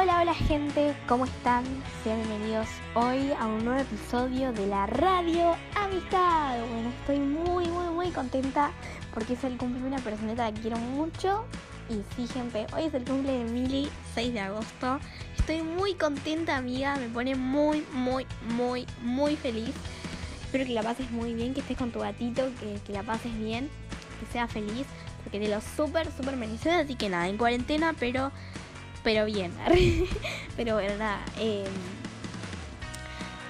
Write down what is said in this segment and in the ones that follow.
Hola, hola gente, ¿cómo están? Sean bienvenidos hoy a un nuevo episodio de la Radio Amistad. Bueno, estoy muy, muy, muy contenta porque es el cumple de una personeta que quiero mucho. Y sí, gente, hoy es el cumple de Mili, 6 de agosto. Estoy muy contenta, amiga, me pone muy, muy, muy, muy feliz. Espero que la pases muy bien, que estés con tu gatito, que, que la pases bien, que seas feliz, porque te lo súper, súper mereces. Así que nada, en cuarentena, pero pero bien. pero bueno, nada. Eh,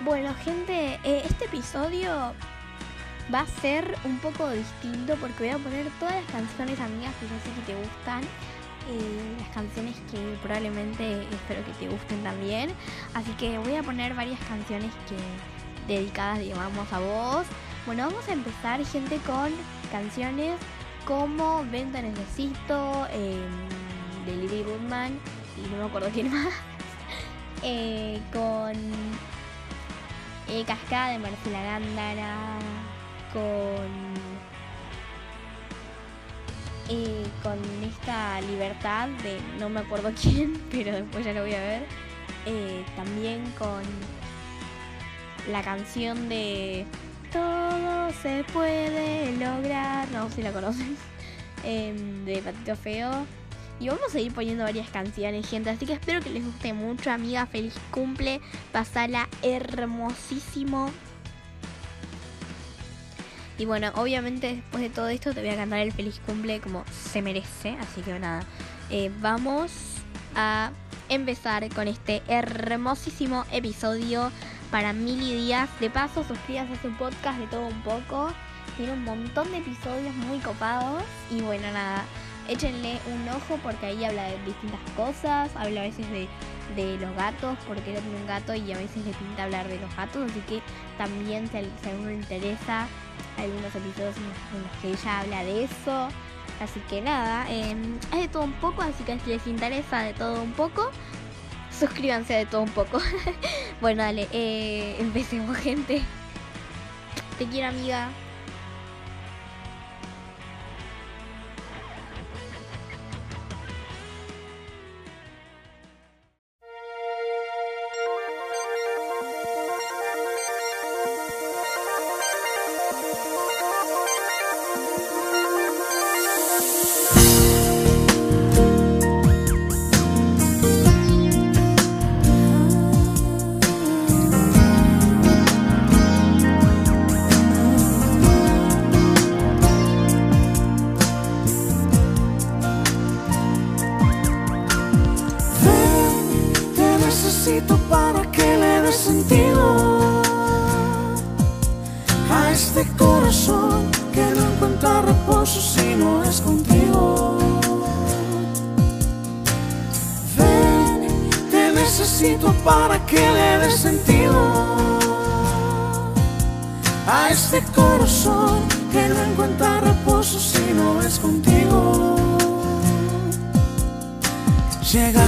bueno, gente, eh, este episodio va a ser un poco distinto porque voy a poner todas las canciones amigas que yo sé que te gustan. Eh, las canciones que probablemente espero que te gusten también. Así que voy a poner varias canciones que dedicadas, digamos, a vos. Bueno, vamos a empezar, gente, con canciones como Venta Necesito, de Lily Goodman, y no me acuerdo quién más, eh, con eh, Cascada de Marcela Gándara, con, eh, con esta libertad de no me acuerdo quién, pero después ya lo voy a ver, también con la canción de Todo se puede lograr, no sé si la conocen, em, de Patito Feo y vamos a ir poniendo varias canciones, gente. Así que espero que les guste mucho, amiga. Feliz cumple. Pasala hermosísimo. Y bueno, obviamente después de todo esto te voy a cantar el feliz cumple como se merece. Así que nada, eh, vamos a empezar con este hermosísimo episodio para Mili Díaz. De paso, suscríbase a su podcast de todo un poco. Tiene un montón de episodios muy copados. Y bueno, nada échenle un ojo porque ahí habla de distintas cosas, habla a veces de, los gatos, porque tiene un gato y a veces le pinta hablar de los gatos, así que también si, a alguno le interesa algunos episodios en los que ella habla de eso. Así que nada, eh, de todo un poco, así que si les interesa de todo un poco, suscríbanse de todo un poco. bueno, dale, eh, empecemos gente. Te quiero amiga.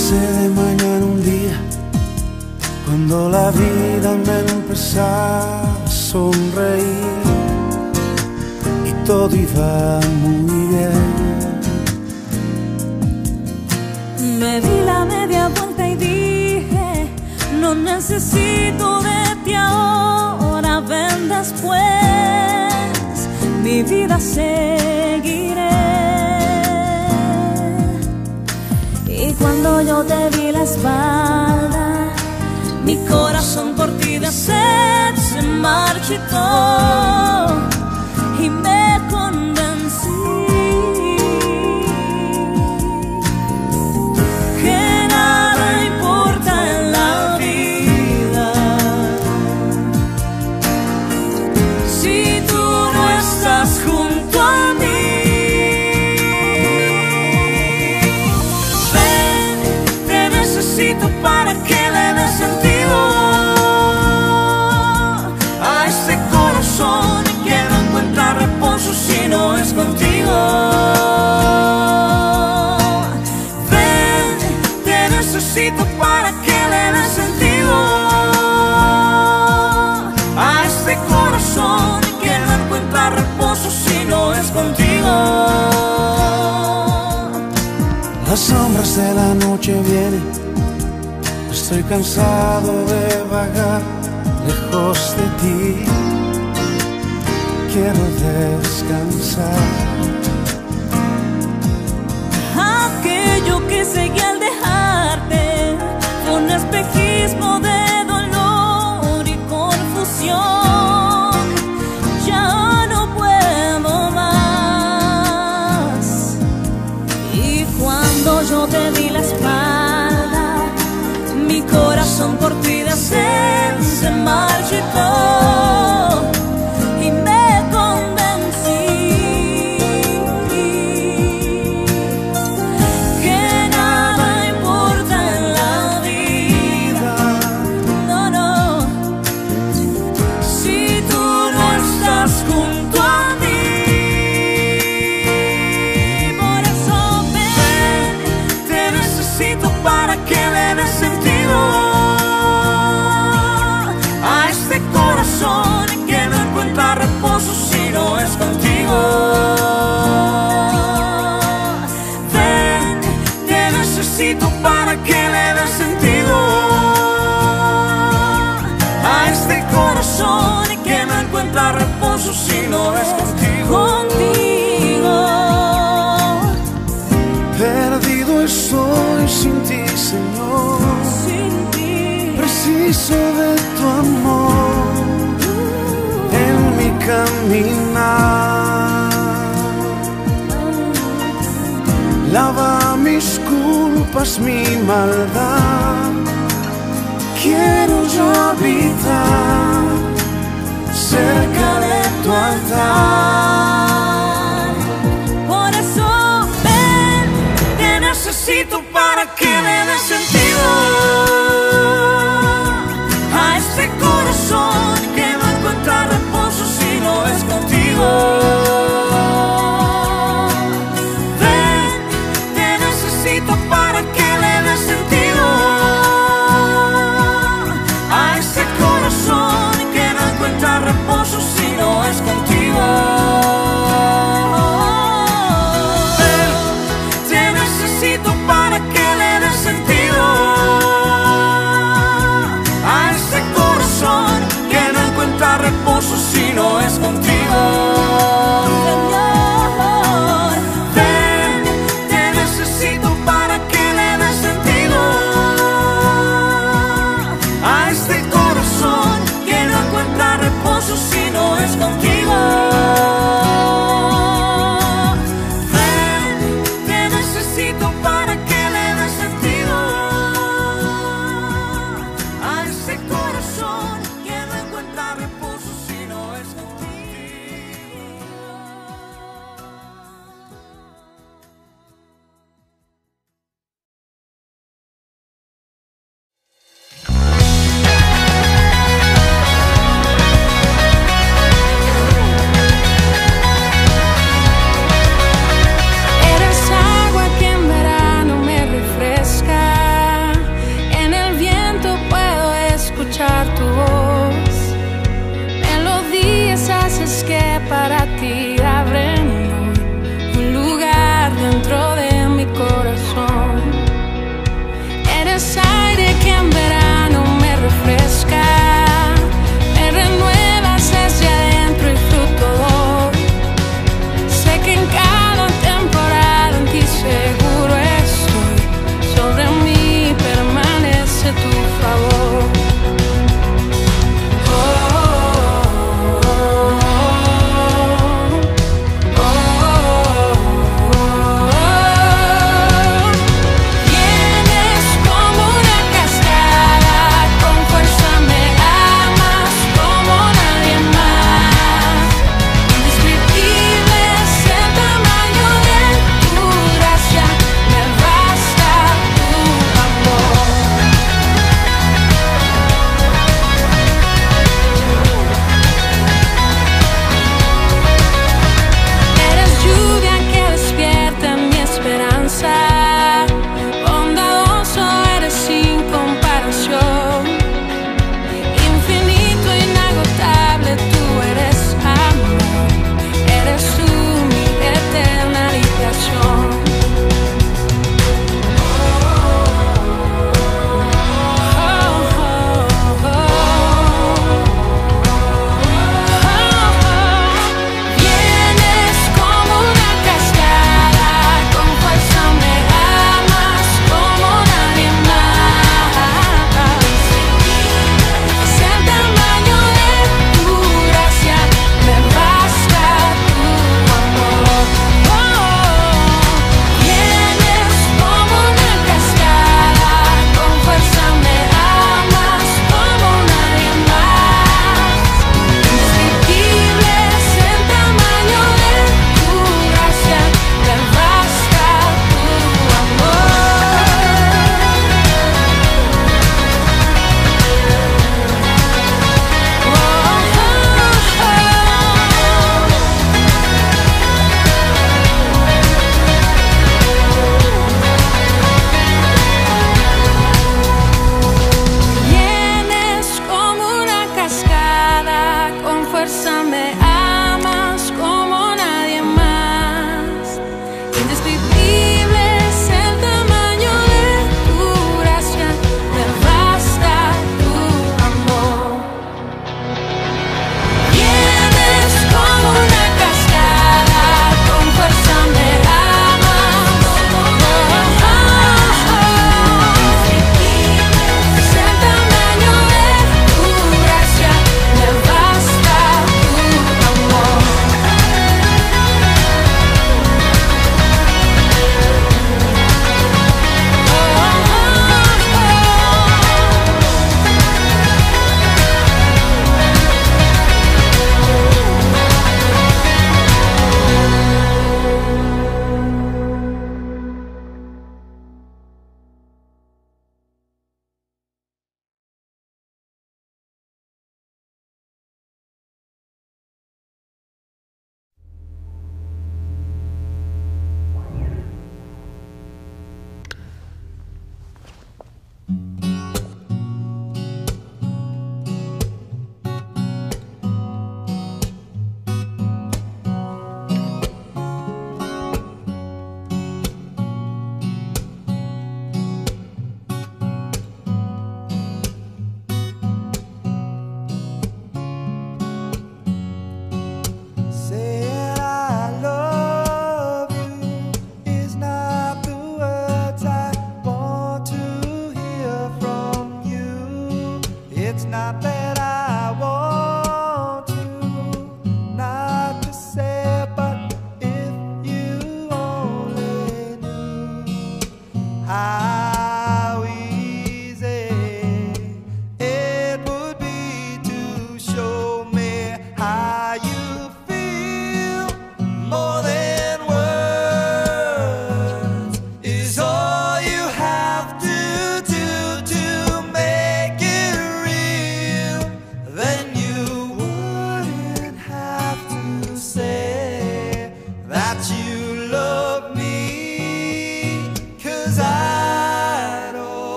Llegase de mañana un día cuando la vida me empezaba a sonreír y todo iba muy bien. Me di la media vuelta y di no necesito de ti ahora, ven después, mi vida seguiré. Cuando yo te vi la espalda, mi corazón por ti de sed se marchitó Las sombras de la noche vienen, estoy cansado de vagar lejos de ti. Quiero descansar. de tu amor en mi caminar. Lava mis culpas, mi maldad. Quiero yo habitar cerca de tu altar.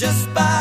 Just by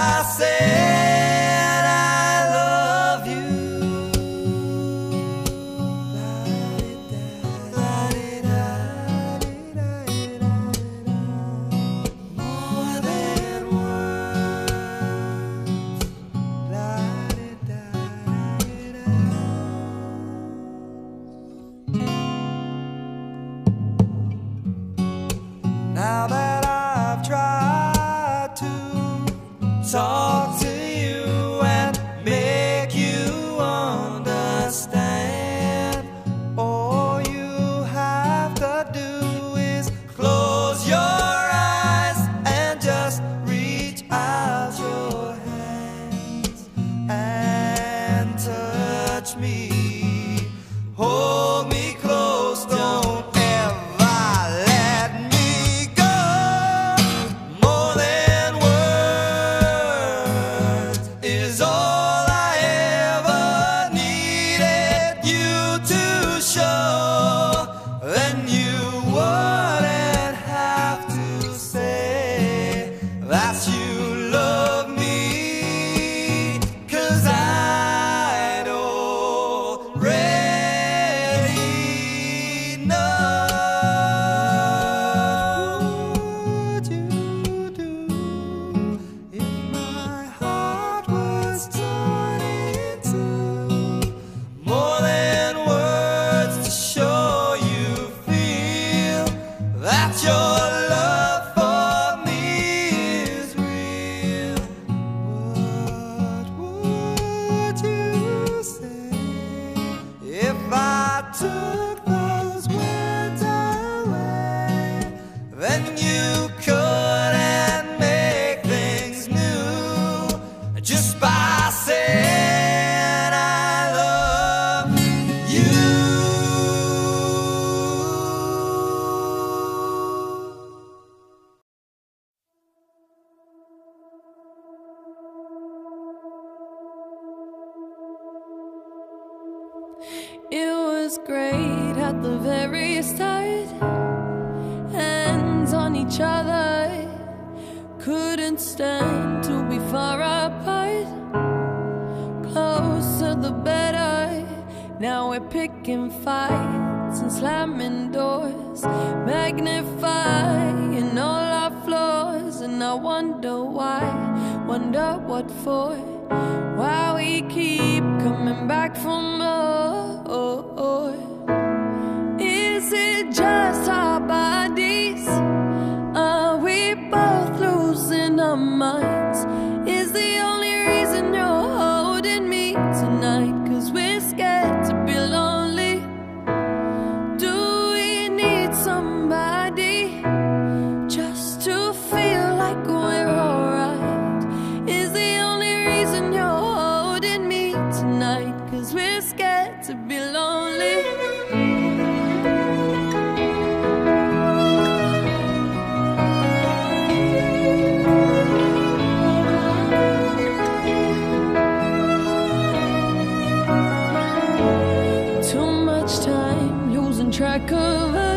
go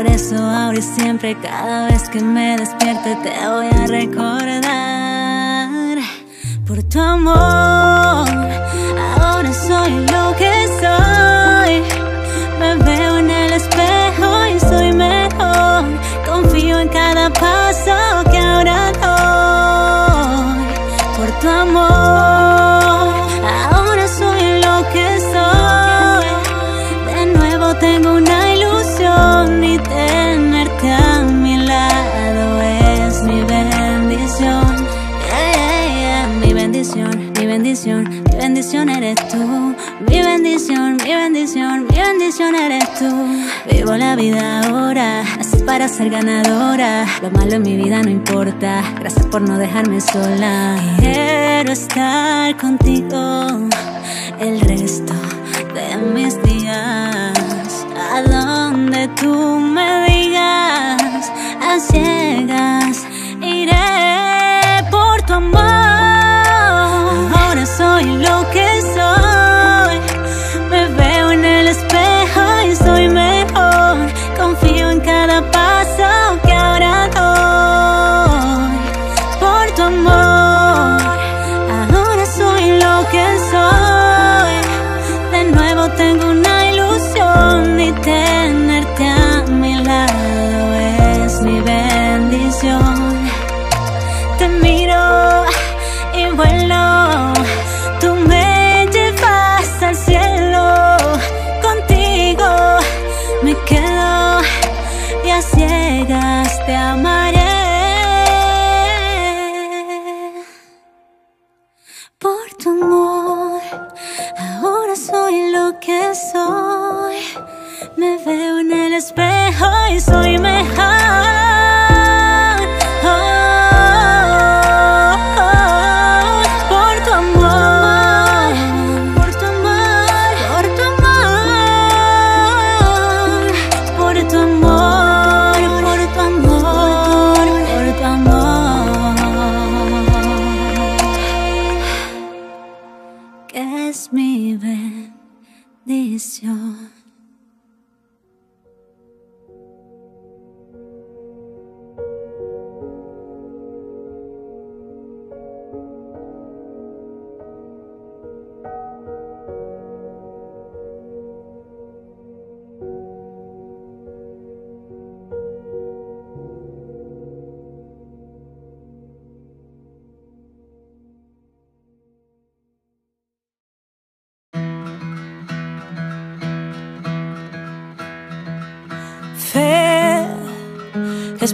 Por eso ahora y siempre, cada vez que me despierte, te voy a recordar. Por tu amor, ahora soy lo que La vida ahora, así para ser ganadora. Lo malo en mi vida no importa, gracias por no dejarme sola. Quiero estar contigo el resto de mis días. A donde tú me digas, a ciegas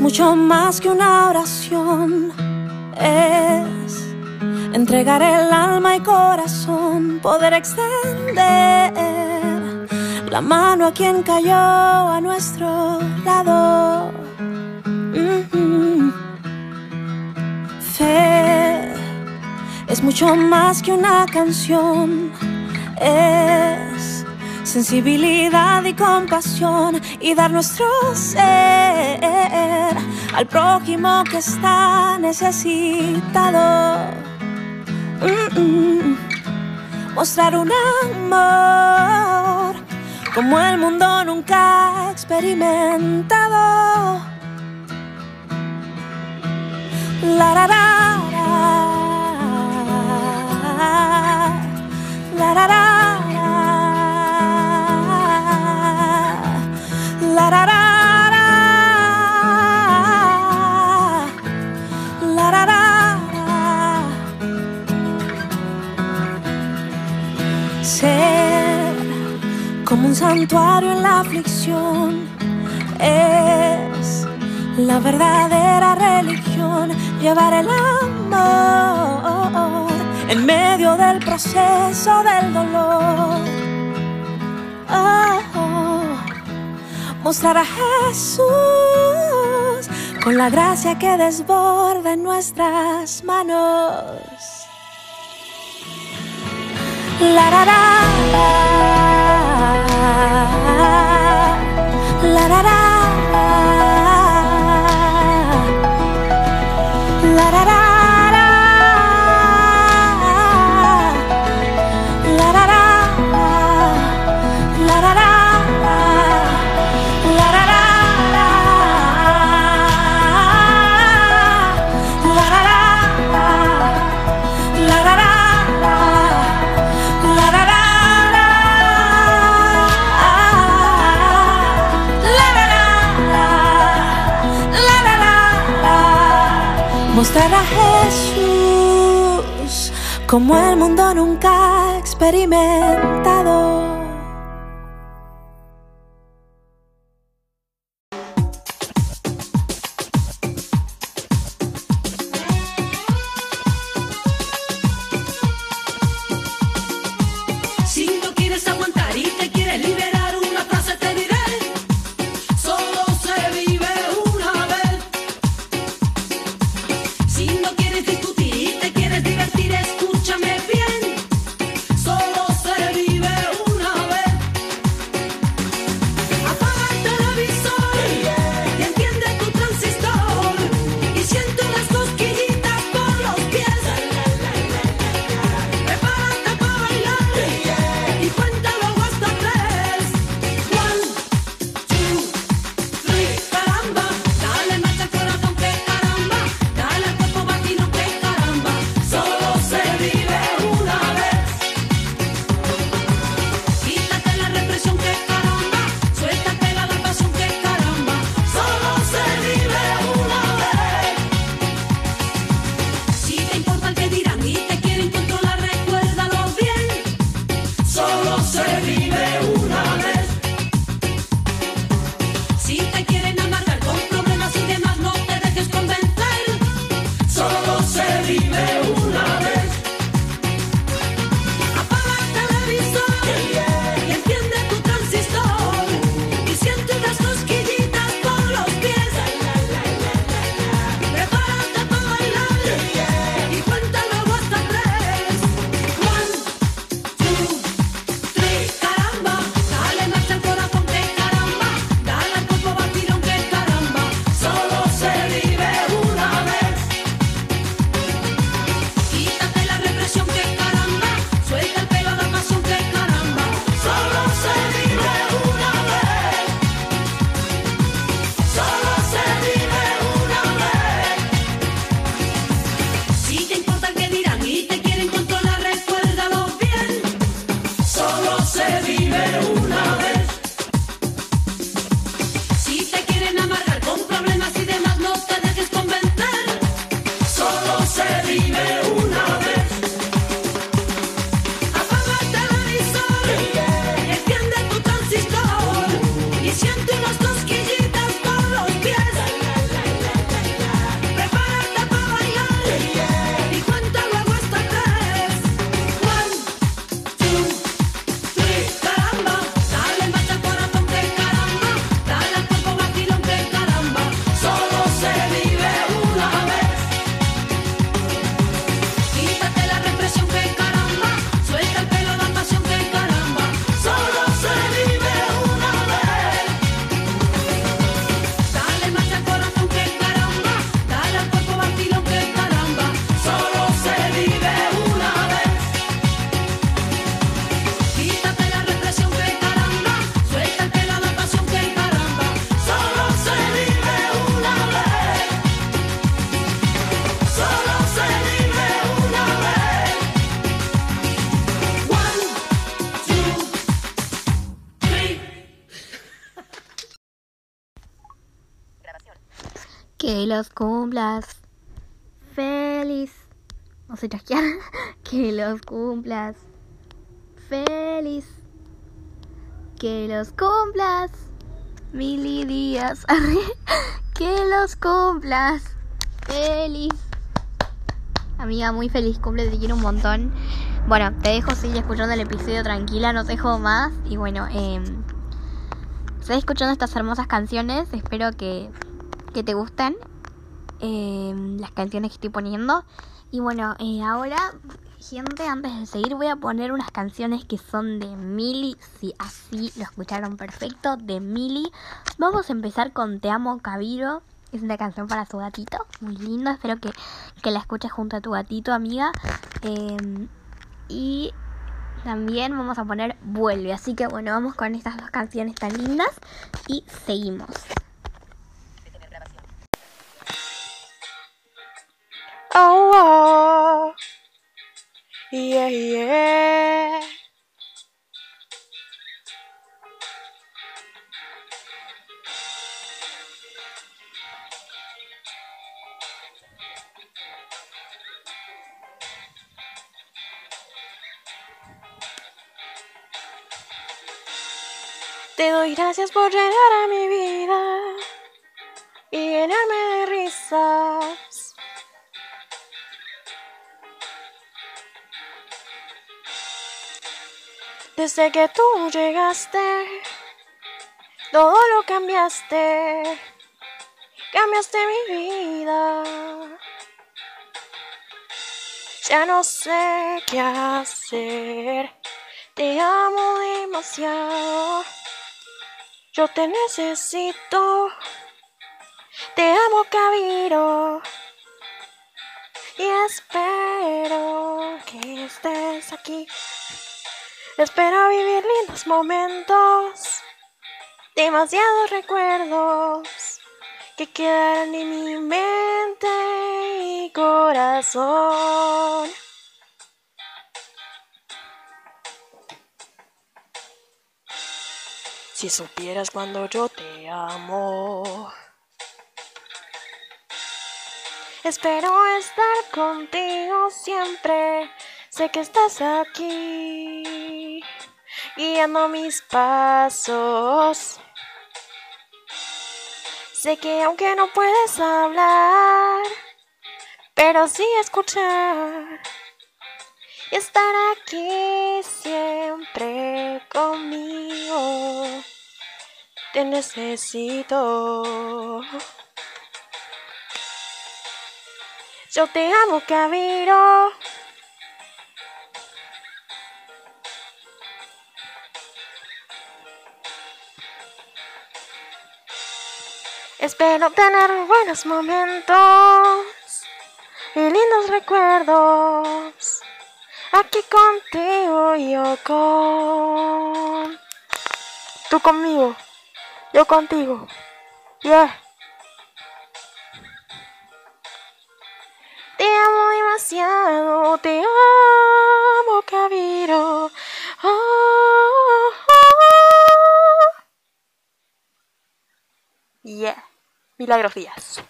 mucho más que una oración. Es entregar el alma y corazón, poder extender la mano a quien cayó a nuestro lado. Mhm. Fe es mucho más que una canción. Es sensibilidad y compasión y dar nuestro ser al prójimo que está necesitado. Mostrar un amor como el mundo nunca ha experimentado. La, la, la, la. La, la, la, la. Ser como un santuario en la aflicción es la verdadera religión. Llevar el amor en medio del proceso del dolor. Oh, oh. Mostrar a Jesús con la gracia que desborda en nuestras manos. La la la la la la como el mundo nunca ha experimentado. Que los cumplas feliz. No sé chasquear. Que los cumplas feliz. Que los cumplas mil y días. Que los cumplas feliz. Amiga, muy feliz cumple, te quiero un montón. Bueno, te dejo seguir escuchando el episodio tranquila, no te dejo más. Y bueno, eh, seguí escuchando estas hermosas canciones. Espero que, que te gusten eh, las canciones que estoy poniendo. Y bueno, eh, ahora, gente, antes de seguir, voy a poner unas canciones que son de Mili. Si así lo escucharon perfecto, de Mili. Vamos a empezar con Te Amo Cabiro. Es una canción para su gatito, muy lindo. Espero que, que la escuches junto a tu gatito, amiga. Eh, y también vamos a poner Vuelve. Así que bueno, vamos con estas dos canciones tan lindas y seguimos. Oh, oh. Yeah, yeah. Te doy gracias por llegar a mi vida y llenarme de risas. Desde que tú llegaste, todo lo cambiaste, cambiaste mi vida. Ya no sé qué hacer, te amo demasiado. Yo te necesito, te amo Cabiro. Y espero que estés aquí. Espero vivir lindos momentos, demasiados recuerdos que quedan en mi mente y corazón. Si supieras cuando yo te amo. Espero estar contigo siempre. Sé que estás aquí. Guiando mis pasos. Sé que aunque no puedes hablar, pero sí escuchar y estar aquí siempre conmigo. Te necesito. Yo te amo, Cabiro. Espero tener buenos momentos y lindos recuerdos. Aquí contigo, yo con. Tú conmigo, yo contigo. Yeah. Te amo demasiado, te amo, Cabiro. Oh, oh, oh. Yeah. Milagros Díaz.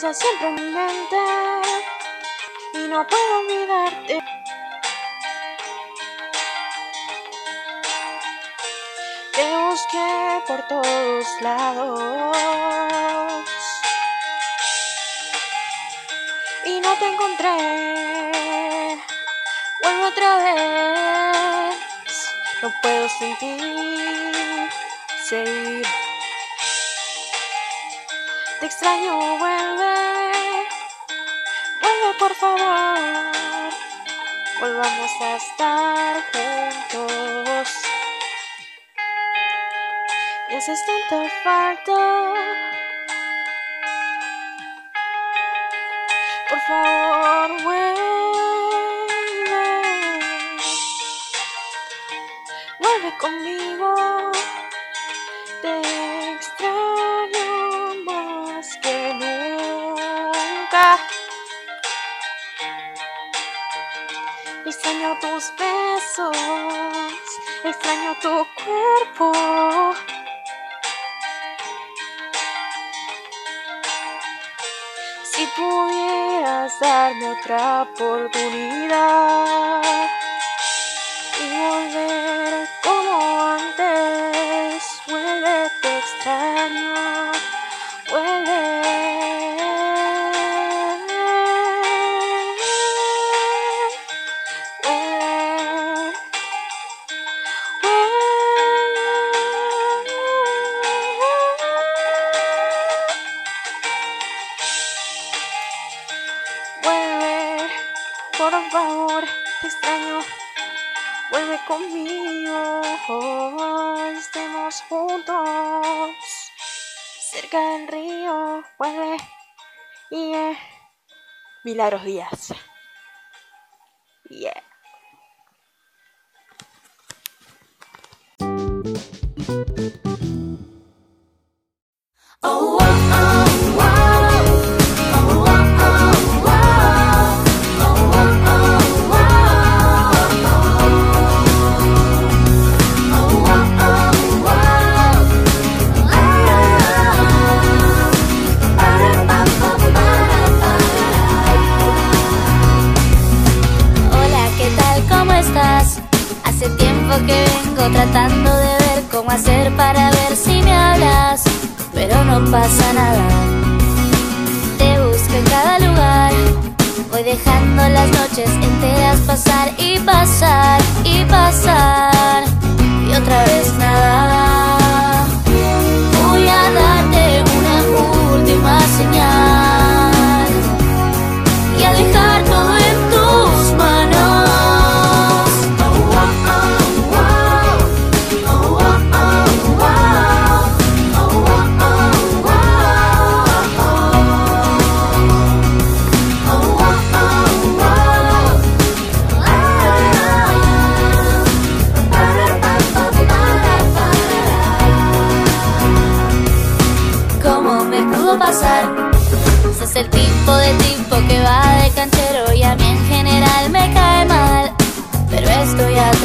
Siempre en mi mente y no puedo olvidarte. Te busqué por todos lados y no te encontré. Vuelvo otra vez, no puedo sentir seguir. Extraño, vuelve, vuelve por favor. Volvamos a estar juntos. Me haces tanta falta. Por favor, vuelve. Vuelve conmigo. Tus besos. Extraño tu cuerpo. Si pudieras darme otra oportunidad y volver cerca río. Vuelve, y yeah. Milagros Díaz. Yeah. Que vengo tratando de ver cómo hacer para ver si me hablas, pero no pasa nada. Te busco en cada lugar, voy dejando las noches enteras pasar y pasar y pasar y otra vez nada.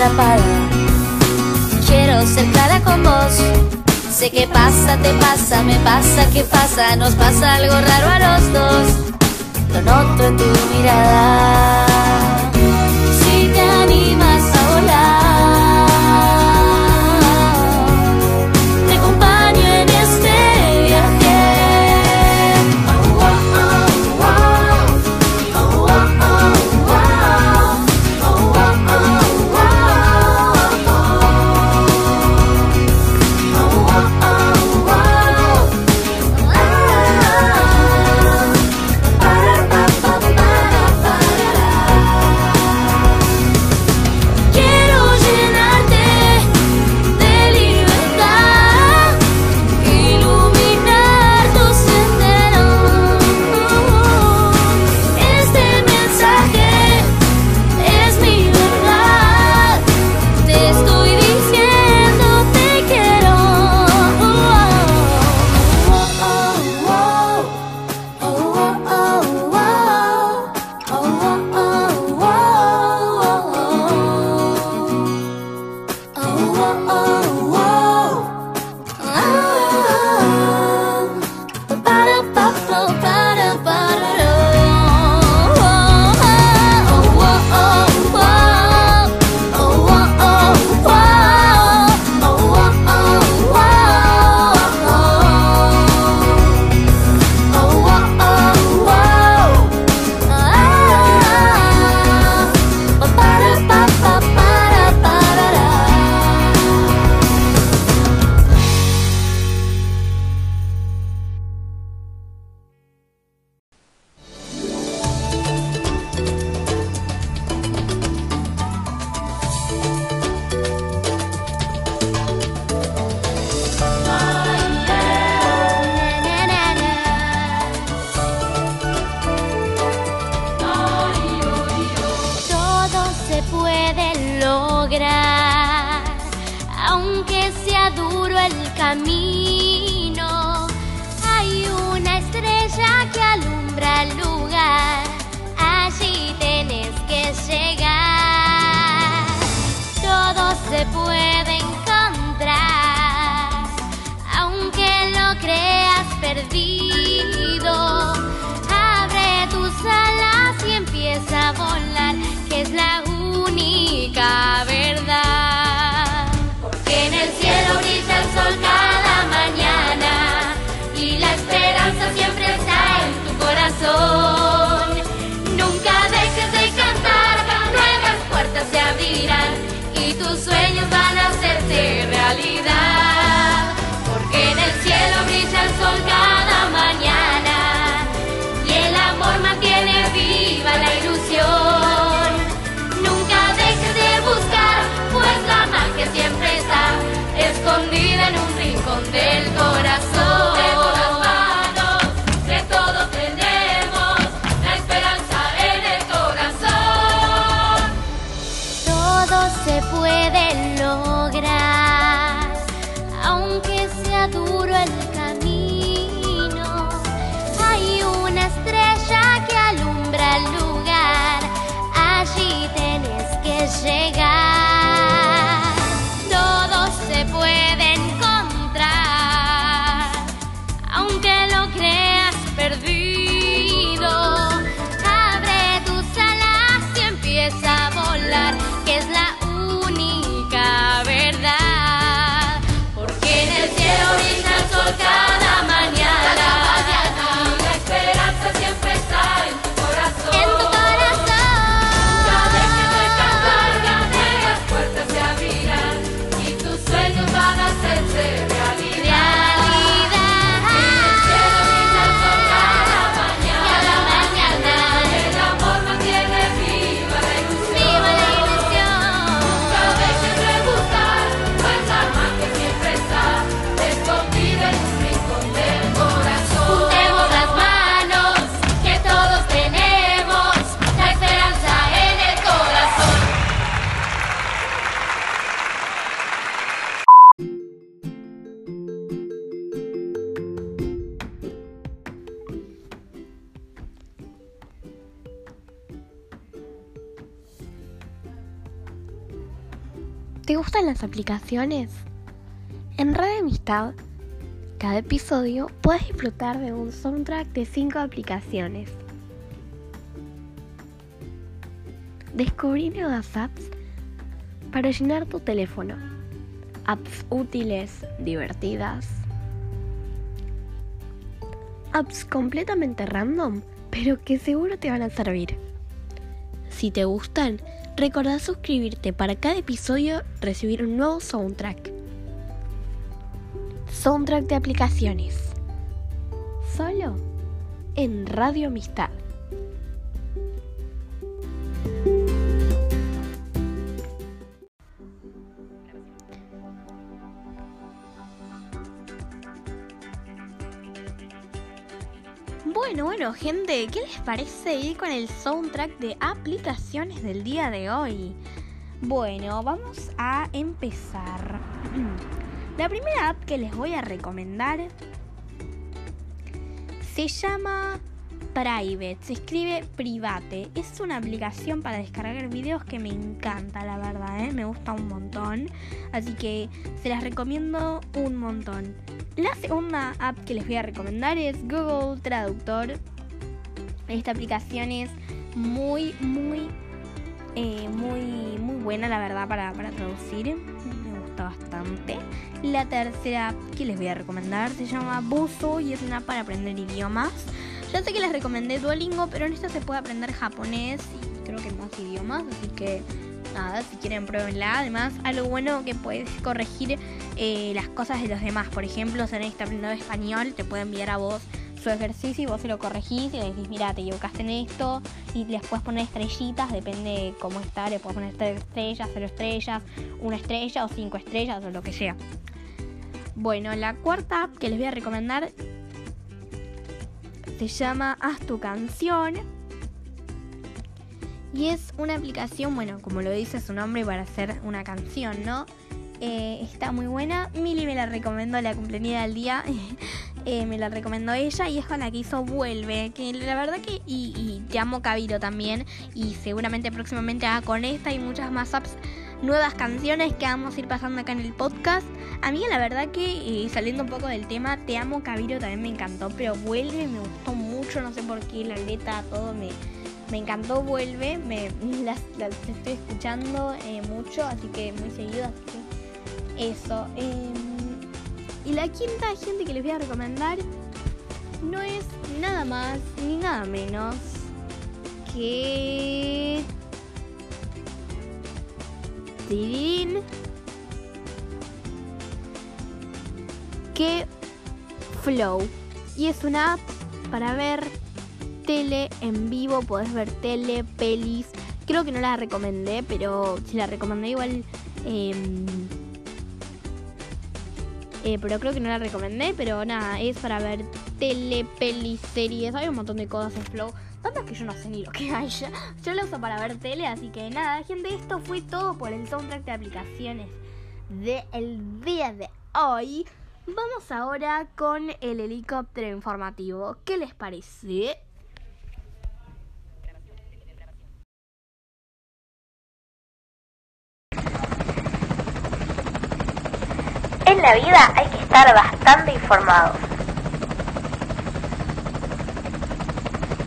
atrapada. Quiero cercada con vos. Sé que pasa, te pasa, me pasa, que pasa, nos pasa algo raro a los dos. Lo noto en tu mirada. se puede encontrar, aunque lo creas perdido. del aplicaciones? En Radio Amistad, cada episodio puedes disfrutar de un soundtrack de 5 aplicaciones. Descubrí nuevas apps para llenar tu teléfono. Apps útiles, divertidas. Apps completamente random, pero que seguro te van a servir. Si te gustan, recordá suscribirte para cada episodio recibir un nuevo soundtrack. Soundtrack de aplicaciones. Solo en Radio Amistad. Bueno, bueno, gente, ¿qué les parece ir con el soundtrack de aplicaciones del día de hoy? Bueno, vamos a empezar. La primera app que les voy a recomendar se llama Private, se escribe Private. Es una aplicación para descargar videos que me encanta, la verdad, ¿eh? me gusta un montón. Así que se las recomiendo un montón. La segunda app que les voy a recomendar es Google Traductor. Esta aplicación es muy, muy, eh, muy, muy buena, la verdad, para, para traducir. Me gusta bastante. La tercera app que les voy a recomendar se llama Buzo y es una app para aprender idiomas. Ya sé que les recomendé Duolingo, pero en esta se puede aprender japonés y creo que más idiomas, así que nada, si quieren pruébenla. Además, algo bueno que puedes corregir eh, las cosas de los demás. Por ejemplo, si alguien está aprendiendo español, te puede enviar a vos su ejercicio y vos se lo corregís y le decís, mira, te equivocaste en esto y les puedes poner estrellitas, depende de cómo está, le puedes poner tres estrellas, cero estrellas, una estrella o cinco estrellas o lo que sea. Bueno, la cuarta app que les voy a recomendar se llama Haz tu canción. Y es una aplicación, bueno, como lo dice su nombre, para hacer una canción, ¿no? Eh, está muy buena. Mili me la recomendó la cumpleaños del día. Eh, me la recomendó ella y es con la que hizo Vuelve. Que la verdad que. Y, y te amo Cabiro también. Y seguramente próximamente haga con esta y muchas más apps nuevas canciones que vamos a ir pasando acá en el podcast. A mí la verdad que eh, saliendo un poco del tema, Te amo Cabiro también me encantó, pero Vuelve me gustó mucho, no sé por qué, la letra, todo me, me encantó Vuelve, me, las, estoy escuchando eh, mucho, así que muy seguido, así que eso. Eh, y la quinta gente que les voy a recomendar no es nada más ni nada menos que... Tirirín. Que Flow. Y es una app para ver tele en vivo. Podés ver tele, pelis. Creo que no la recomendé, pero si la recomendé igual... em, eh, pero creo que no la recomendé, pero nada, es para ver tele, pelis, series, hay un montón de cosas en Flow. Tantas que yo no sé ni lo que hay. Yo la uso para ver tele, así que nada, gente, esto fue todo por el soundtrack de aplicaciones del día de hoy. Vamos ahora con el helicóptero informativo. ¿Qué les parece? En la vida hay que estar bastante informados.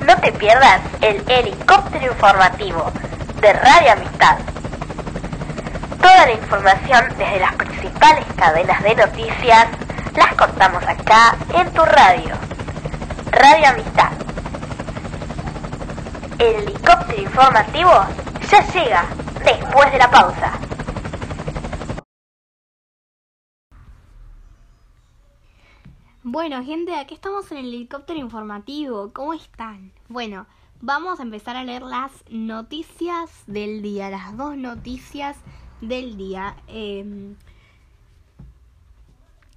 No te pierdas el helicóptero informativo de Radio Amistad. Toda la información desde las principales cadenas de noticias las contamos acá en tu radio. Radio Amistad. El helicóptero informativo ya llega después de la pausa. Bueno, gente, aquí estamos en el helicóptero informativo. ¿Cómo están? Bueno, vamos a empezar a leer las noticias del día, las dos noticias del día. Eh,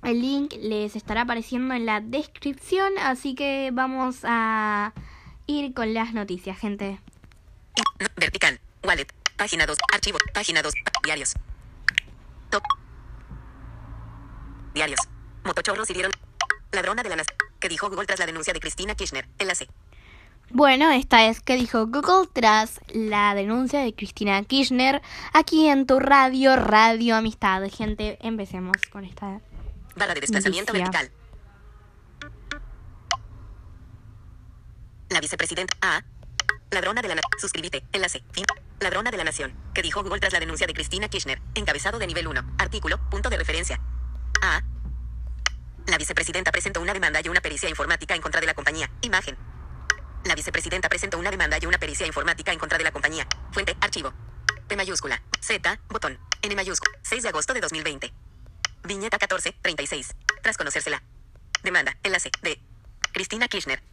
el link les estará apareciendo en la descripción, así que vamos a ir con las noticias, gente. Vertical. Wallet. Página 2. Archivo. Página 2. Diarios. Top. Diarios. Motochorros hirieron. Ladrona de la nación. Que dijo Google tras la denuncia de Cristina Kirchner. Enlace. Bueno, esta es que dijo Google tras la denuncia de Cristina Kirchner aquí en tu radio, Radio Amistad. Gente, empecemos con esta. Barra de desplazamiento Noticia. vertical. La vicepresidenta A. Ladrona de la Nación. Suscríbete. Enlace. Fin. Ladrona de la Nación. Que dijo Google tras la denuncia de Cristina Kirchner. Encabezado de nivel 1. Artículo. Punto de referencia. A. La vicepresidenta presentó una demanda y una pericia informática en contra de la compañía. Imagen. La vicepresidenta presentó una demanda y una pericia informática en contra de la compañía. Fuente. Archivo. P mayúscula. Z. Botón. N mayúscula. 6 de agosto de 2020. Viñeta 14, 36. Tras conocérsela. Demanda. Enlace. De. Cristina Kirchner.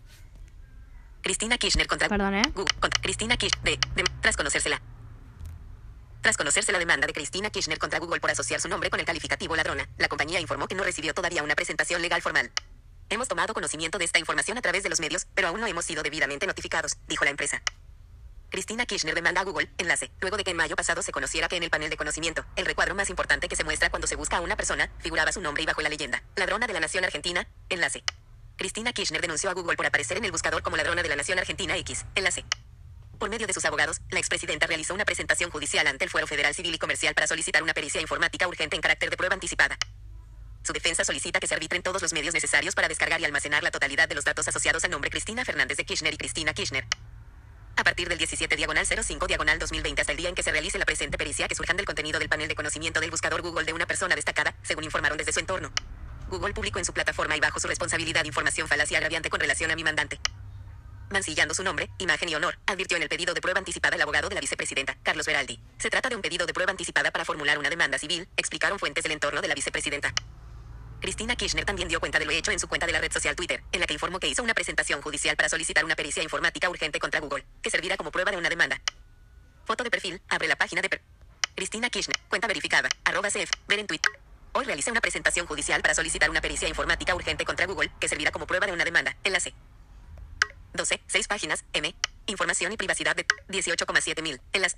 Cristina Kirchner contra Perdón, ¿eh? Google. Contra Cristina Kirchner. De, de- Tras conocérsela. Tras conocerse la demanda de Cristina Kirchner contra Google por asociar su nombre con el calificativo ladrona, la compañía informó que no recibió todavía una presentación legal formal. Hemos tomado conocimiento de esta información a través de los medios, pero aún no hemos sido debidamente notificados, dijo la empresa. Cristina Kirchner demanda a Google, enlace, luego de que en mayo pasado se conociera que en el panel de conocimiento, el recuadro más importante que se muestra cuando se busca a una persona, figuraba su nombre y bajo la leyenda, ladrona de la nación argentina, enlace. Cristina Kirchner denunció a Google por aparecer en el buscador como ladrona de la nación argentina X, enlace. Por medio de sus abogados, la expresidenta realizó una presentación judicial ante el Fuero Federal Civil y Comercial para solicitar una pericia informática urgente en carácter de prueba anticipada. Su defensa solicita que se arbitren todos los medios necesarios para descargar y almacenar la totalidad de los datos asociados al nombre Cristina Fernández de Kirchner y Cristina Kirchner. A partir del 17 diagonal 05 diagonal 2020 hasta el día en que se realice la presente pericia que surjan del contenido del panel de conocimiento del buscador Google de una persona destacada, según informaron desde su entorno. Google publicó en su plataforma y bajo su responsabilidad información falaz y agraviante con relación a mi mandante. Mancillando su nombre, imagen y honor, advirtió en el pedido de prueba anticipada el abogado de la vicepresidenta, Carlos Beraldi. Se trata de un pedido de prueba anticipada para formular una demanda civil, explicaron fuentes del entorno de la vicepresidenta. Cristina Kirchner también dio cuenta de lo hecho en su cuenta de la red social Twitter, en la que informó que hizo una presentación judicial para solicitar una pericia informática urgente contra Google, que servirá como prueba de una demanda. Foto de perfil, abre la página de Cristina Kirchner, cuenta verificada, arroba CF, ver en Twitter. Hoy realicé una presentación judicial para solicitar una pericia informática urgente contra Google, que servirá como prueba de una demanda. Enlace. 12, 6 páginas, M. Información y privacidad de 18,7 mil. Enlace.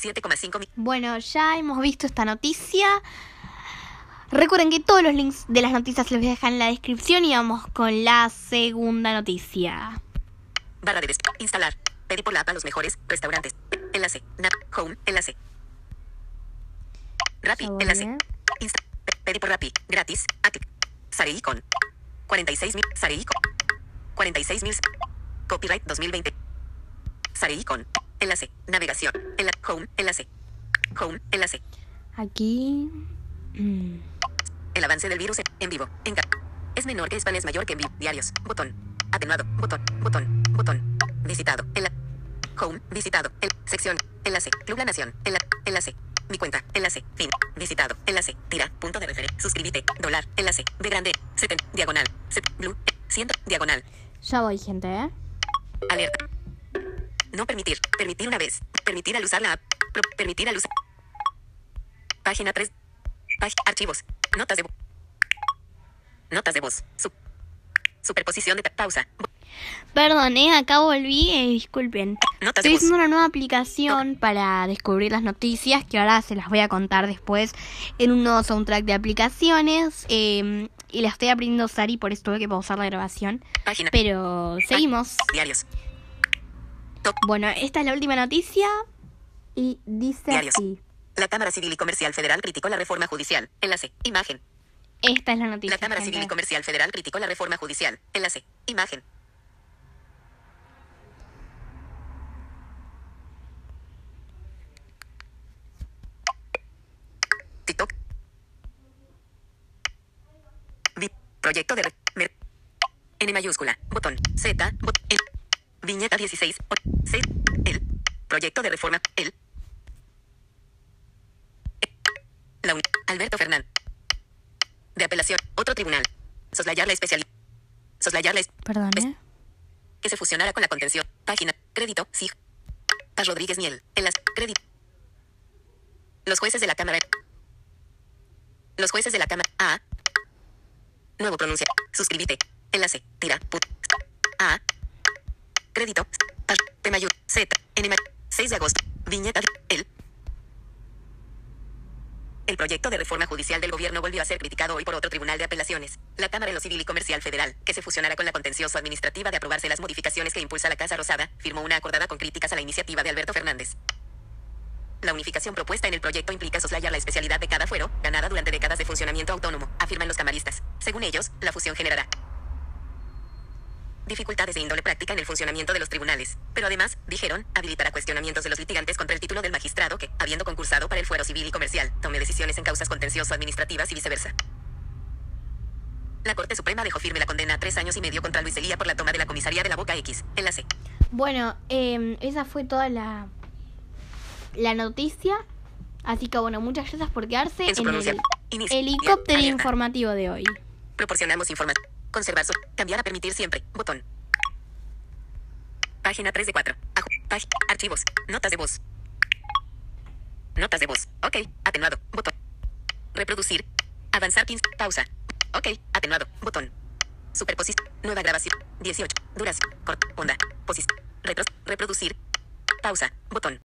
7,5 mil. Bueno, ya hemos visto esta noticia. Recuerden que todos los links de las noticias los voy a dejar en la descripción y vamos con la segunda noticia. Barra de instalar. Pedir por la app a los mejores restaurantes. Enlace. Nap. Home. Enlace. Rappi. Enlace. ¿eh? Insta. pe- Pedir por Rappi. Gratis. Acti. Sareicon. 46 mil. Sareicon. 46 mil. Copyright 2020. Sareicon. Enlace. Navegación. Enlace. Home. Enlace. Home. Enlace. Aquí. mm, El avance del virus en vivo. En es menor que spam, es mayor que en vivo. Diarios. Botón. Atenuado. Botón. Botón. Botón. Visitado. Enla Home. Visitado. El sección. Enlace. Club La Nación. Enla enlace. Mi cuenta. Enlace. Fin. Visitado. Enlace. Tira. Punto de referencia. Suscríbete. Dólar. Enlace. B grande. 70. Diagonal. Set. Blue. 100. Diagonal. Ya voy, gente, ¿eh? Alerta. No permitir. Permitir una vez. Permitir al usar la app. Pro- permitir al usar. Página 3. Pag- archivos. Notas de voz. Notas de voz. Su- superposición de pa- pausa. Perdón, ¿eh? Acá volví, eh, disculpen. Notas Estoy haciendo una nueva aplicación para descubrir las noticias que ahora se las voy a contar después en un nuevo soundtrack de aplicaciones. eh, y la estoy aprendiendo a usar y por eso tuve que pausar la grabación. Página. Pero seguimos. Diarios. Bueno, esta es la última noticia y dice Diarios. así. La Cámara Civil y Comercial Federal criticó la reforma judicial. Enlace. Imagen. Esta es la noticia. La Cámara Civil y. Comercial Federal criticó la reforma judicial. Enlace. Imagen. TikTok. Vi- proyecto de... re- mer- N mayúscula. Botón. Z. bot- el- viñeta 16. o- 6. El. Proyecto de reforma. El. La uni- Alberto Fernán. De apelación. Otro tribunal. Soslayar la especialidad. Soslayar la es- Perdón, ¿eh? que se fusionara con la contención. Página. Crédito. SIG. Paz Rodríguez Miel. Enlace. Crédito. Los jueces de la Cámara. Los jueces de la Cámara. A. Nuevo pronuncia. Suscríbete. Enlace. Tira. Put. A. Crédito. P mayor. Z. N mayor. 6 de agosto. Viñeta. El. El proyecto de reforma judicial del gobierno volvió a ser criticado hoy por otro tribunal de apelaciones, la Cámara de lo Civil y Comercial Federal, que se fusionará con la contencioso administrativa de aprobarse las modificaciones que impulsa la Casa Rosada, firmó una acordada con críticas a la iniciativa de Alberto Fernández. La unificación propuesta en el proyecto implica soslayar la especialidad de cada fuero, ganada durante décadas de funcionamiento autónomo, afirman los camaristas. Según ellos, la fusión generará dificultades de índole práctica en el funcionamiento de los tribunales, pero además, dijeron, habilitará cuestionamientos de los litigantes contra el título del magistrado que, habiendo concursado para el fuero civil y comercial, tome decisiones en causas contencioso-administrativas y viceversa. La Corte Suprema dejó firme la condena a tres años y medio contra Luis Elía por la toma de la comisaría de la Boca X, enlace. Bueno, eh, esa fue toda la, la noticia. Así que bueno, muchas gracias por quedarse En su en el inicio. helicóptero Alerta. informativo de hoy. Proporcionamos información. Conservar su. Cambiar a permitir siempre. Botón. Página 3 de 4. archivos. Notas de voz. Notas de voz. Ok. Atenuado. Botón. Reproducir. Avanzar 15. Pausa. Ok. Atenuado. Botón. Superposición. Nueva grabación. 18. Duración. Corta. Onda. Posición. Retro. Reproducir. Pausa. Botón.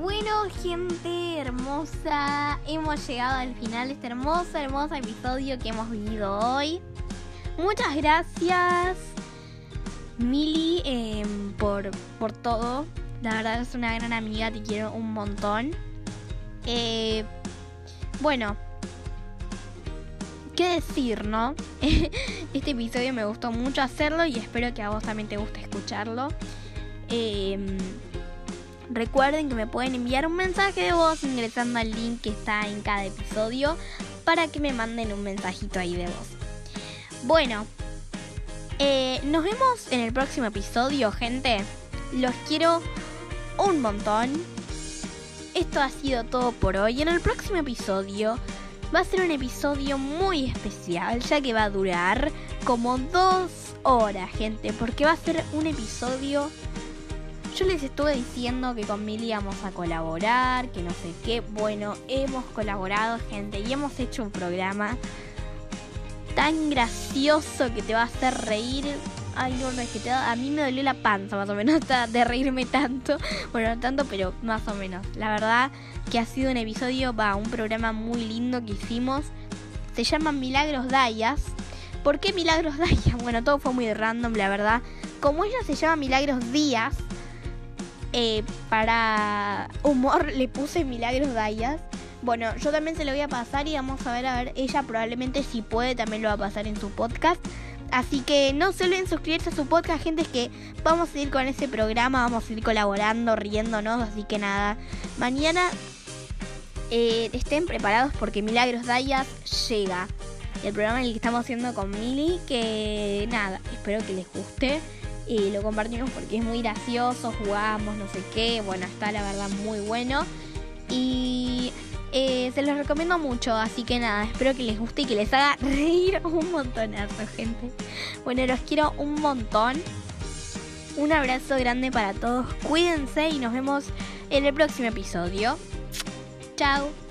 Bueno, gente hermosa, hemos llegado al final de este hermoso, hermoso episodio que hemos vivido hoy. Muchas gracias, Mili, eh, por, por todo. La verdad es una gran amiga, te quiero un montón. Eh, bueno, ¿qué decir, no? Este episodio me gustó mucho hacerlo y espero que a vos también te guste escucharlo. Eh, Recuerden que me pueden enviar un mensaje de voz ingresando al link que está en cada episodio para que me manden un mensajito ahí de voz. Bueno, eh, nos vemos en el próximo episodio, gente. Los quiero un montón. Esto ha sido todo por hoy. En el próximo episodio va a ser un episodio muy especial, ya que va a durar como dos horas, gente, porque va a ser un episodio yo les estuve diciendo que con Mili íbamos a colaborar, que no sé qué. Bueno, hemos colaborado, gente, y hemos hecho un programa tan gracioso que te va a hacer reír. Ay, no, no, es que te a mí me dolió la panza más o menos hasta de reírme tanto. Bueno, no tanto, pero más o menos. La verdad que ha sido un episodio, va, un programa muy lindo que hicimos. Se llama Milagros Dayas. ¿Por qué Milagros Dayas? Bueno, todo fue muy random, la verdad. Como ella se llama Milagros Díaz, eh, para humor le puse Milagros Dayas. Bueno, yo también se lo voy a pasar y vamos a ver, a ver, ella probablemente si puede también lo va a pasar en su podcast. Así que no se olviden suscribirse a su podcast, gente, es que vamos a ir con ese programa, vamos a ir colaborando, riéndonos, así que nada, mañana eh, estén preparados porque Milagros Dayas llega. El programa en el que estamos haciendo con Mili, que nada, espero que les guste. Y lo compartimos porque es muy gracioso, jugamos, no sé qué. Bueno, está la verdad muy bueno. Y eh, se los recomiendo mucho, así que nada, espero que les guste y que les haga reír un montonazo, gente. Bueno, los quiero un montón. Un abrazo grande para todos, cuídense y nos vemos en el próximo episodio. Chao.